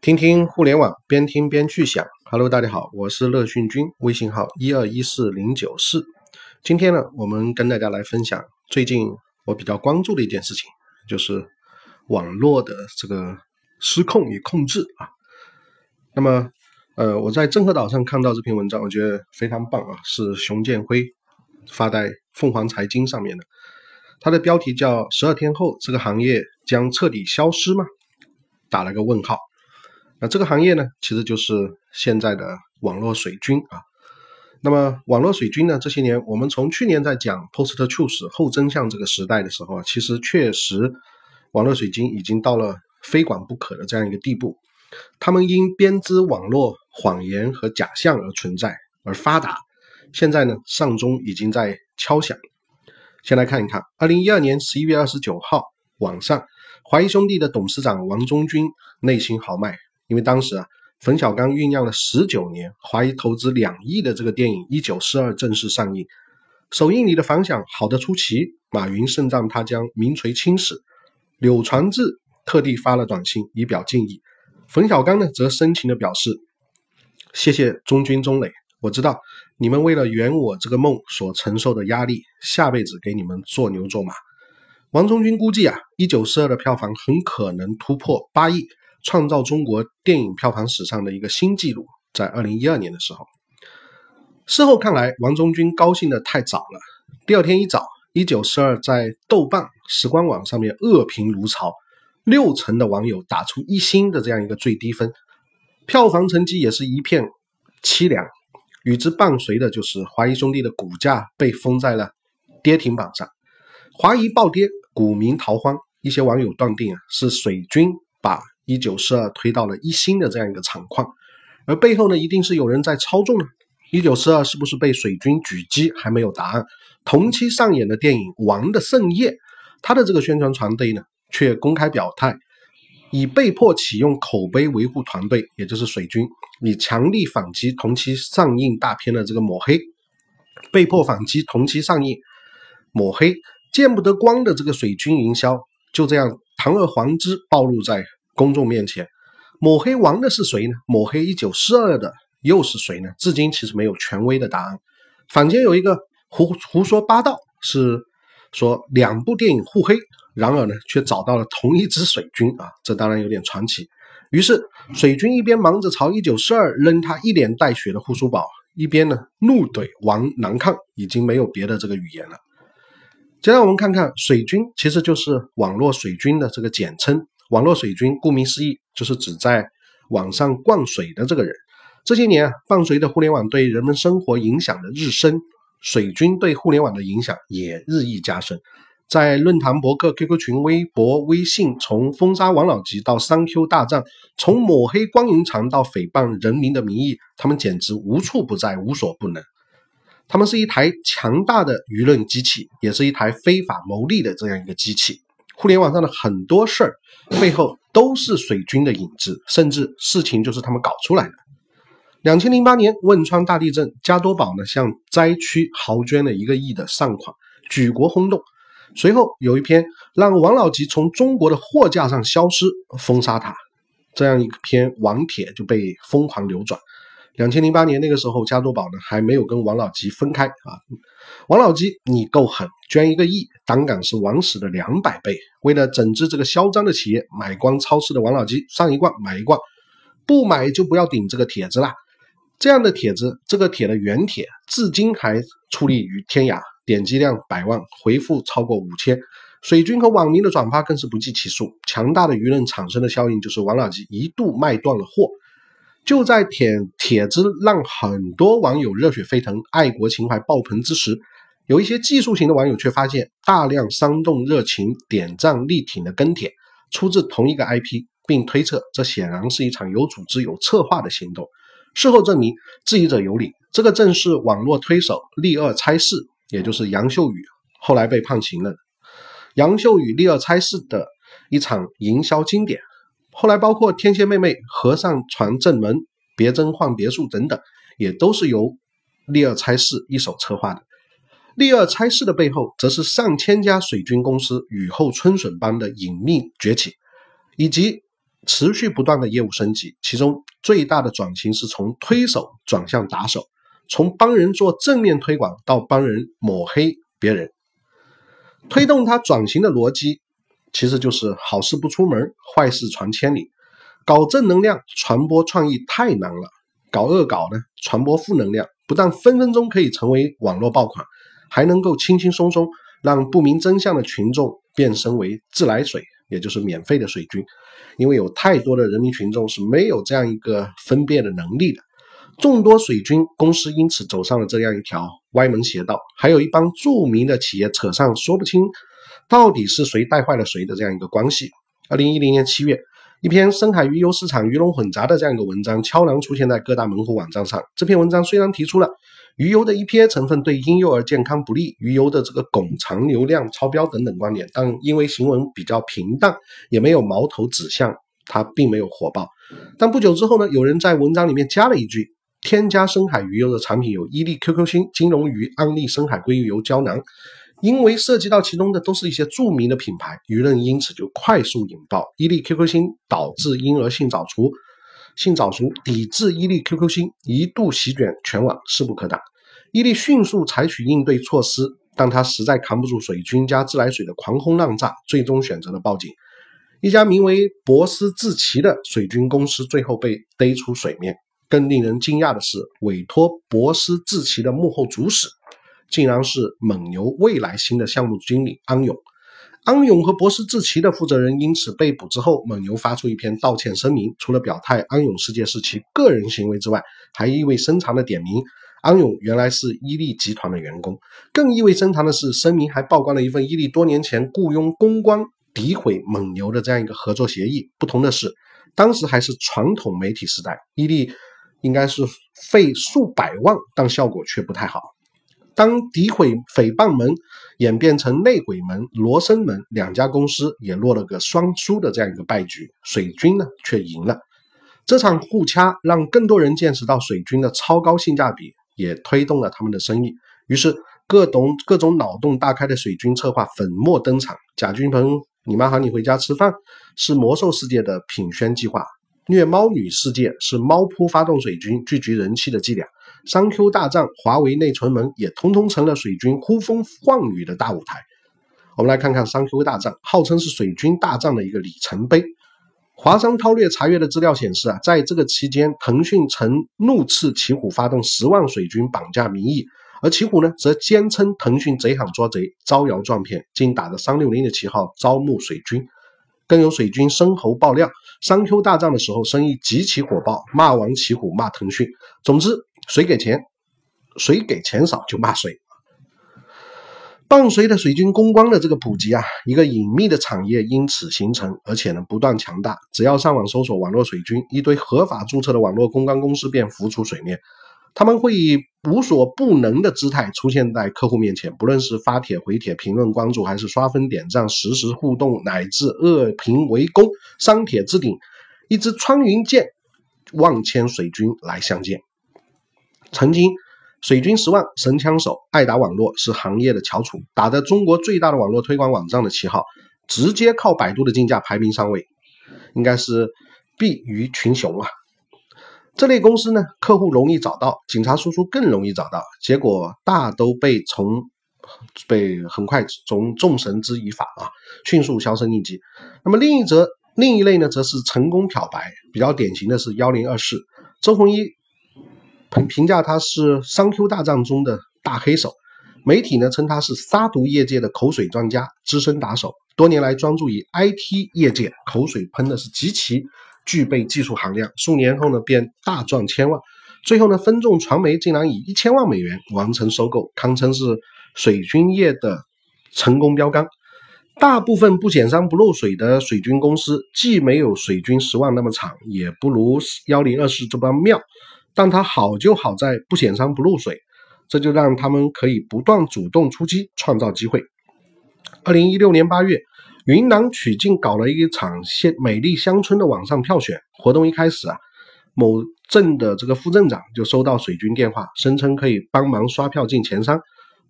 听听互联网，边听边去想。Hello，大家好，我是乐讯君，微信号一二一四零九四。今天呢，我们跟大家来分享最近我比较关注的一件事情，就是网络的这个失控与控制啊。那么，呃，我在郑和岛上看到这篇文章，我觉得非常棒啊，是熊建辉发在凤凰财经上面的。它的标题叫“十二天后，这个行业将彻底消失吗？”打了个问号。那这个行业呢，其实就是现在的网络水军啊。那么网络水军呢，这些年我们从去年在讲 post truth 后真相这个时代的时候啊，其实确实网络水军已经到了非管不可的这样一个地步。他们因编织网络谎言和假象而存在而发达。现在呢，上钟已经在敲响。先来看一看，二零一二年十一月二十九号晚上，华谊兄弟的董事长王中军内心豪迈。因为当时啊，冯小刚酝酿了十九年，华谊投资两亿的这个电影《一九四二》正式上映，首映礼的反响好得出奇。马云盛赞他将名垂青史，柳传志特地发了短信以表敬意。冯小刚呢，则深情的表示：“谢谢中军中磊，我知道你们为了圆我这个梦所承受的压力，下辈子给你们做牛做马。”王中军估计啊，《一九四二》的票房很可能突破八亿。创造中国电影票房史上的一个新纪录，在二零一二年的时候。事后看来，王中军高兴的太早了。第二天一早，《一九四二》在豆瓣、时光网上面恶评如潮，六成的网友打出一星的这样一个最低分，票房成绩也是一片凄凉。与之伴随的就是华谊兄弟的股价被封在了跌停榜上，华谊暴跌，股民逃荒。一些网友断定啊，是水军把。一九四二推到了一星的这样一个场况，而背后呢，一定是有人在操纵呢。一九四二是不是被水军狙击还没有答案。同期上演的电影《王的盛宴》，他的这个宣传团队呢，却公开表态，以被迫启用口碑维护团队，也就是水军，以强力反击同期上映大片的这个抹黑，被迫反击同期上映抹黑见不得光的这个水军营销，就这样堂而皇之暴露在。公众面前抹黑王的是谁呢？抹黑一九四二的又是谁呢？至今其实没有权威的答案。坊间有一个胡胡说八道，是说两部电影互黑，然而呢却找到了同一支水军啊，这当然有点传奇。于是水军一边忙着朝一九四二扔他一脸带血的护舒宝，一边呢怒怼王难看，已经没有别的这个语言了。接下来我们看看水军，其实就是网络水军的这个简称。网络水军，顾名思义，就是指在网上灌水的这个人。这些年啊，伴随着互联网对人们生活影响的日深，水军对互联网的影响也日益加深。在论坛、博客、QQ 群、微博、微信，从封杀王老吉到三 Q 大战，从抹黑光云长到诽谤人民的名义，他们简直无处不在，无所不能。他们是一台强大的舆论机器，也是一台非法牟利的这样一个机器。互联网上的很多事儿背后都是水军的影子，甚至事情就是他们搞出来的。两千零八年汶川大地震，加多宝呢向灾区豪捐了一个亿的善款，举国轰动。随后有一篇让王老吉从中国的货架上消失，封杀他，这样一篇网帖就被疯狂流转。两千零八年那个时候，加多宝呢还没有跟王老吉分开啊。王老吉，你够狠，捐一个亿，胆敢是王石的两百倍。为了整治这个嚣张的企业，买光超市的王老吉，上一罐买一罐，不买就不要顶这个帖子啦。这样的帖子，这个帖的原帖至今还矗立于天涯，点击量百万，回复超过五千，水军和网民的转发更是不计其数。强大的舆论产生的效应，就是王老吉一度卖断了货。就在帖帖子让很多网友热血沸腾、爱国情怀爆棚之时，有一些技术型的网友却发现大量煽动热情、点赞力挺的跟帖出自同一个 IP，并推测这显然是一场有组织、有策划的行动。事后证明，质疑者有理，这个正是网络推手立二拆四，也就是杨秀宇后来被判刑了。杨秀宇立二拆四的一场营销经典。后来，包括天蝎妹妹、和尚传正门、别针换别墅等等，也都是由利尔差事一手策划的。利尔差事的背后，则是上千家水军公司雨后春笋般的隐秘崛起，以及持续不断的业务升级，其中最大的转型是从推手转向打手，从帮人做正面推广到帮人抹黑别人。推动它转型的逻辑，其实就是好事不出门，坏事传千里。搞正能量传播创意太难了，搞恶搞呢，传播负能量不但分分钟可以成为网络爆款，还能够轻轻松松让不明真相的群众变身为自来水，也就是免费的水军。因为有太多的人民群众是没有这样一个分辨的能力的，众多水军公司因此走上了这样一条歪门邪道，还有一帮著名的企业扯上说不清到底是谁带坏了谁的这样一个关系。二零一零年七月。一篇深海鱼油市场鱼龙混杂的这样一个文章，悄然出现在各大门户网站上。这篇文章虽然提出了鱼油的 EPA 成分对婴幼儿健康不利，鱼油的这个汞残留量超标等等观点，但因为行文比较平淡，也没有矛头指向，它并没有火爆。但不久之后呢，有人在文章里面加了一句：添加深海鱼油的产品有伊利 QQ 星、金龙鱼、安利深海鲑鱼油胶囊。因为涉及到其中的都是一些著名的品牌，舆论因此就快速引爆。伊利 QQ 星导致婴儿性早熟，性早熟抵制伊利 QQ 星一度席卷全网，势不可挡。伊利迅速采取应对措施，但他实在扛不住水军加自来水的狂轰滥炸，最终选择了报警。一家名为博思智奇的水军公司最后被逮出水面。更令人惊讶的是，委托博思智奇的幕后主使。竟然是蒙牛未来新的项目经理安永，安永和博思智奇的负责人因此被捕之后，蒙牛发出一篇道歉声明，除了表态安永事件是其个人行为之外，还意味深长的点名安永原来是伊利集团的员工。更意味深长的是，声明还曝光了一份伊利多年前雇佣公关诋毁蒙牛的这样一个合作协议。不同的是，当时还是传统媒体时代，伊利应该是费数百万，但效果却不太好。当诋毁诽谤门演变成内鬼门、罗生门，两家公司也落了个双输的这样一个败局。水军呢却赢了，这场互掐让更多人见识到水军的超高性价比，也推动了他们的生意。于是各种各种脑洞大开的水军策划粉墨登场。贾君鹏，你妈喊你回家吃饭，是魔兽世界的品宣计划；虐猫女世界是猫扑发动水军聚集人气的伎俩。商 Q 大战、华为内存门也通通成了水军呼风唤雨的大舞台。我们来看看商 Q 大战，号称是水军大战的一个里程碑。华商韬略查阅的资料显示啊，在这个期间，腾讯曾怒斥奇虎发动十万水军绑架民意，而奇虎呢，则坚称腾讯贼喊捉贼，招摇撞骗，竟打着三六零的旗号招募水军。更有水军申猴爆料，商 Q 大战的时候生意极其火爆，骂完奇虎骂腾讯。总之。谁给钱，谁给钱少就骂谁。伴随着水军公关的这个普及啊，一个隐秘的产业因此形成，而且呢不断强大。只要上网搜索“网络水军”，一堆合法注册的网络公关公司便浮出水面。他们会以无所不能的姿态出现在客户面前，不论是发帖、回帖、评论、关注，还是刷分、点赞、实时互动，乃至恶评围攻，删帖置顶，一支穿云箭，万千水军来相见。曾经，水军十万神枪手爱达网络是行业的翘楚，打着中国最大的网络推广网站的旗号，直接靠百度的竞价排名上位，应该是必于群雄啊。这类公司呢，客户容易找到，警察叔叔更容易找到，结果大都被从被很快从众神之以法啊，迅速销声匿迹。那么另一则另一类呢，则是成功漂白，比较典型的是幺零二四周鸿祎。评评价他是商 Q 大战中的大黑手，媒体呢称他是杀毒业界的口水专家、资深打手，多年来专注于 IT 业界，口水喷的是极其具备技术含量，数年后呢便大赚千万，最后呢分众传媒竟然以一千万美元完成收购，堪称是水军业的成功标杆。大部分不减商不漏水的水军公司，既没有水军十万那么惨，也不如幺零二四这般妙。但它好就好在不显山不露水，这就让他们可以不断主动出击，创造机会。二零一六年八月，云南曲靖搞了一场县美丽乡村的网上票选活动。一开始啊，某镇的这个副镇长就收到水军电话，声称可以帮忙刷票进前三。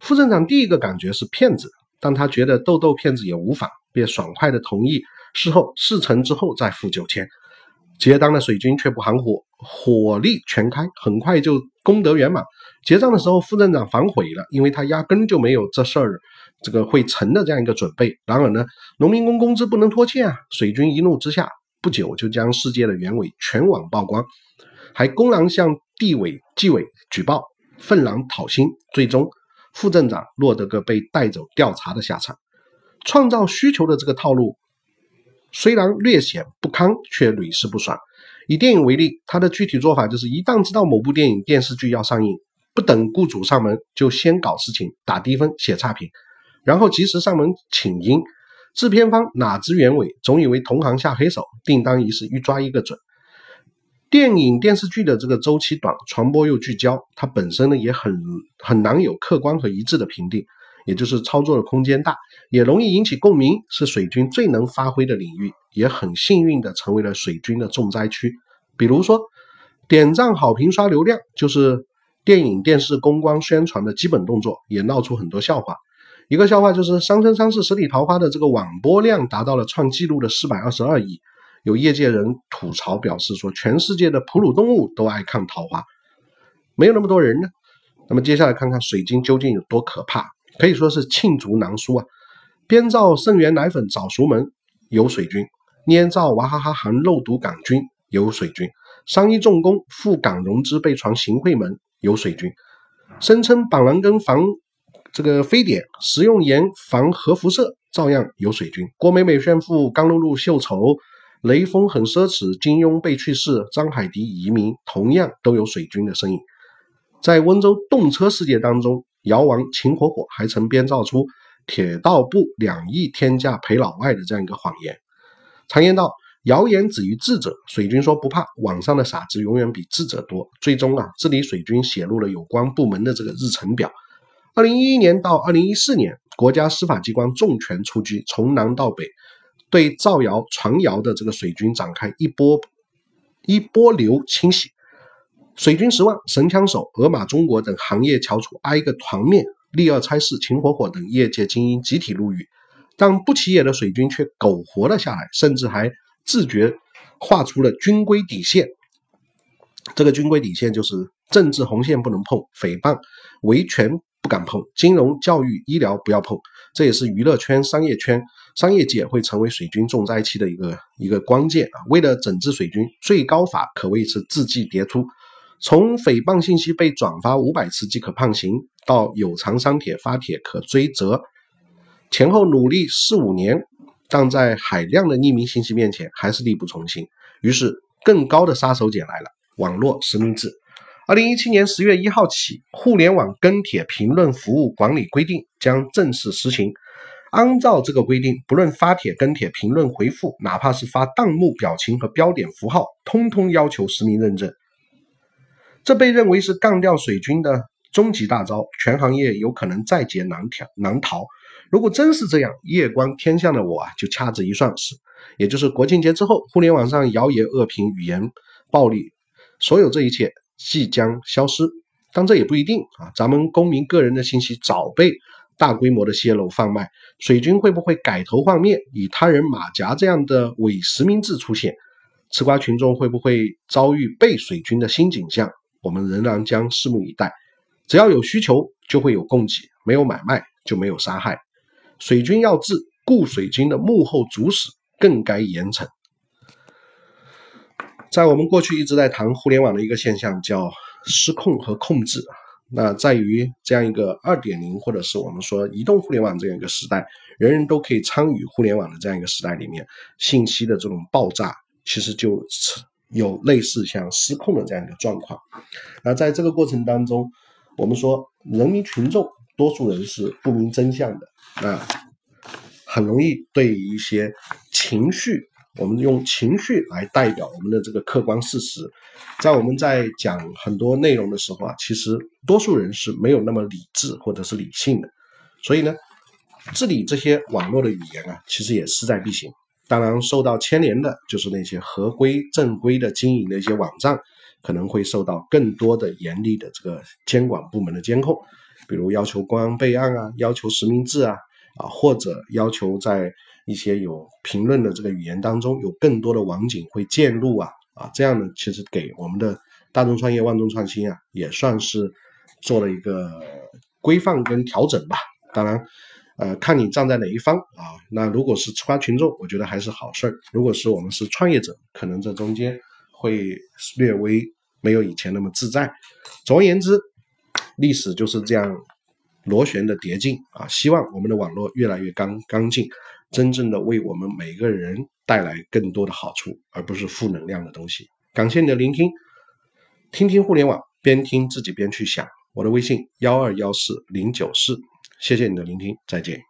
副镇长第一个感觉是骗子，但他觉得逗逗骗子也无妨，便爽快的同意。事后事成之后再付九千。结账的水军却不含糊，火力全开，很快就功德圆满。结账的时候，副镇长反悔了，因为他压根就没有这事儿这个会成的这样一个准备。然而呢，农民工工资不能拖欠啊！水军一怒之下，不久就将事件的原委全网曝光，还公然向地委、纪委举报，愤然讨薪。最终，副镇长落得个被带走调查的下场。创造需求的这个套路。虽然略显不堪，却屡试不爽。以电影为例，他的具体做法就是：一旦知道某部电影电视剧要上映，不等雇主上门，就先搞事情，打低分，写差评，然后及时上门请缨。制片方哪知原委，总以为同行下黑手，订单一事一抓一个准。电影电视剧的这个周期短，传播又聚焦，它本身呢也很很难有客观和一致的评定。也就是操作的空间大，也容易引起共鸣，是水军最能发挥的领域，也很幸运的成为了水军的重灾区。比如说，点赞、好评、刷流量，就是电影、电视公关宣传的基本动作，也闹出很多笑话。一个笑话就是《三生三世十里桃花》的这个网播量达到了创纪录的四百二十二亿，有业界人吐槽表示说，全世界的哺乳动物都爱看桃花，没有那么多人呢。那么接下来看看水晶究竟有多可怕。可以说是罄竹难书啊！编造圣元奶粉早熟门有水军，捏造娃哈哈含肉毒杆菌有水军，商一重工赴港融资被传行贿门有水军，声称板蓝根防这个非典，食用盐防核辐射照样有水军。郭美美炫富，刚露露秀丑，雷锋很奢侈，金庸被去世，张海迪移民，同样都有水军的身影。在温州动车事件当中。姚王秦火火还曾编造出铁道部两亿天价赔老外的这样一个谎言。常言道，谣言止于智者。水军说不怕，网上的傻子永远比智者多。最终啊，治理水军写入了有关部门的这个日程表。二零一一年到二零一四年，国家司法机关重拳出击，从南到北，对造谣传谣的这个水军展开一波一波流清洗。水军十万、神枪手、俄马中国等行业翘楚挨个团灭，利二差事、秦火火等业界精英集体入狱，但不起眼的水军却苟活了下来，甚至还自觉画出了军规底线。这个军规底线就是政治红线不能碰，诽谤、维权不敢碰，金融、教育、医疗不要碰。这也是娱乐圈、商业圈、商业界会成为水军重灾区的一个一个关键啊！为了整治水军，最高法可谓是字迹迭出。从诽谤信息被转发五百次即可判刑，到有偿删帖发帖可追责，前后努力四五年，但在海量的匿名信息面前还是力不从心。于是，更高的杀手锏来了——网络实名制。二零一七年十月一号起，《互联网跟帖评论服务管理规定》将正式实行。按照这个规定，不论发帖、跟帖、评论、回复，哪怕是发弹幕、表情和标点符号，通通要求实名认证。这被认为是干掉水军的终极大招，全行业有可能在劫难逃。难逃。如果真是这样，夜观天象的我啊，就掐指一算是，也就是国庆节之后，互联网上谣言、恶评、语言暴力，所有这一切即将消失。但这也不一定啊，咱们公民个人的信息早被大规模的泄露贩卖，水军会不会改头换面，以他人马甲这样的伪实名制出现？吃瓜群众会不会遭遇被水军的新景象？我们仍然将拭目以待。只要有需求，就会有供给；没有买卖，就没有杀害。水军要治，雇水军的幕后主使更该严惩。在我们过去一直在谈互联网的一个现象，叫失控和控制。那在于这样一个二点零，或者是我们说移动互联网这样一个时代，人人都可以参与互联网的这样一个时代里面，信息的这种爆炸，其实就。有类似像失控的这样一个状况，那在这个过程当中，我们说人民群众多数人是不明真相的，那很容易对一些情绪，我们用情绪来代表我们的这个客观事实，在我们在讲很多内容的时候啊，其实多数人是没有那么理智或者是理性的，所以呢，治理这些网络的语言啊，其实也势在必行。当然，受到牵连的就是那些合规正规的经营的一些网站，可能会受到更多的严厉的这个监管部门的监控，比如要求公安备案啊，要求实名制啊，啊，或者要求在一些有评论的这个语言当中有更多的网警会介入啊，啊，这样呢，其实给我们的大众创业万众创新啊，也算是做了一个规范跟调整吧。当然，呃，看你站在哪一方啊。那如果是吃瓜群众，我觉得还是好事儿；如果是我们是创业者，可能这中间会略微没有以前那么自在。总而言之，历史就是这样螺旋的叠进啊。希望我们的网络越来越干干净，真正的为我们每个人带来更多的好处，而不是负能量的东西。感谢你的聆听，听听互联网，边听自己边去想。我的微信幺二幺四零九四。谢谢你的聆听，再见。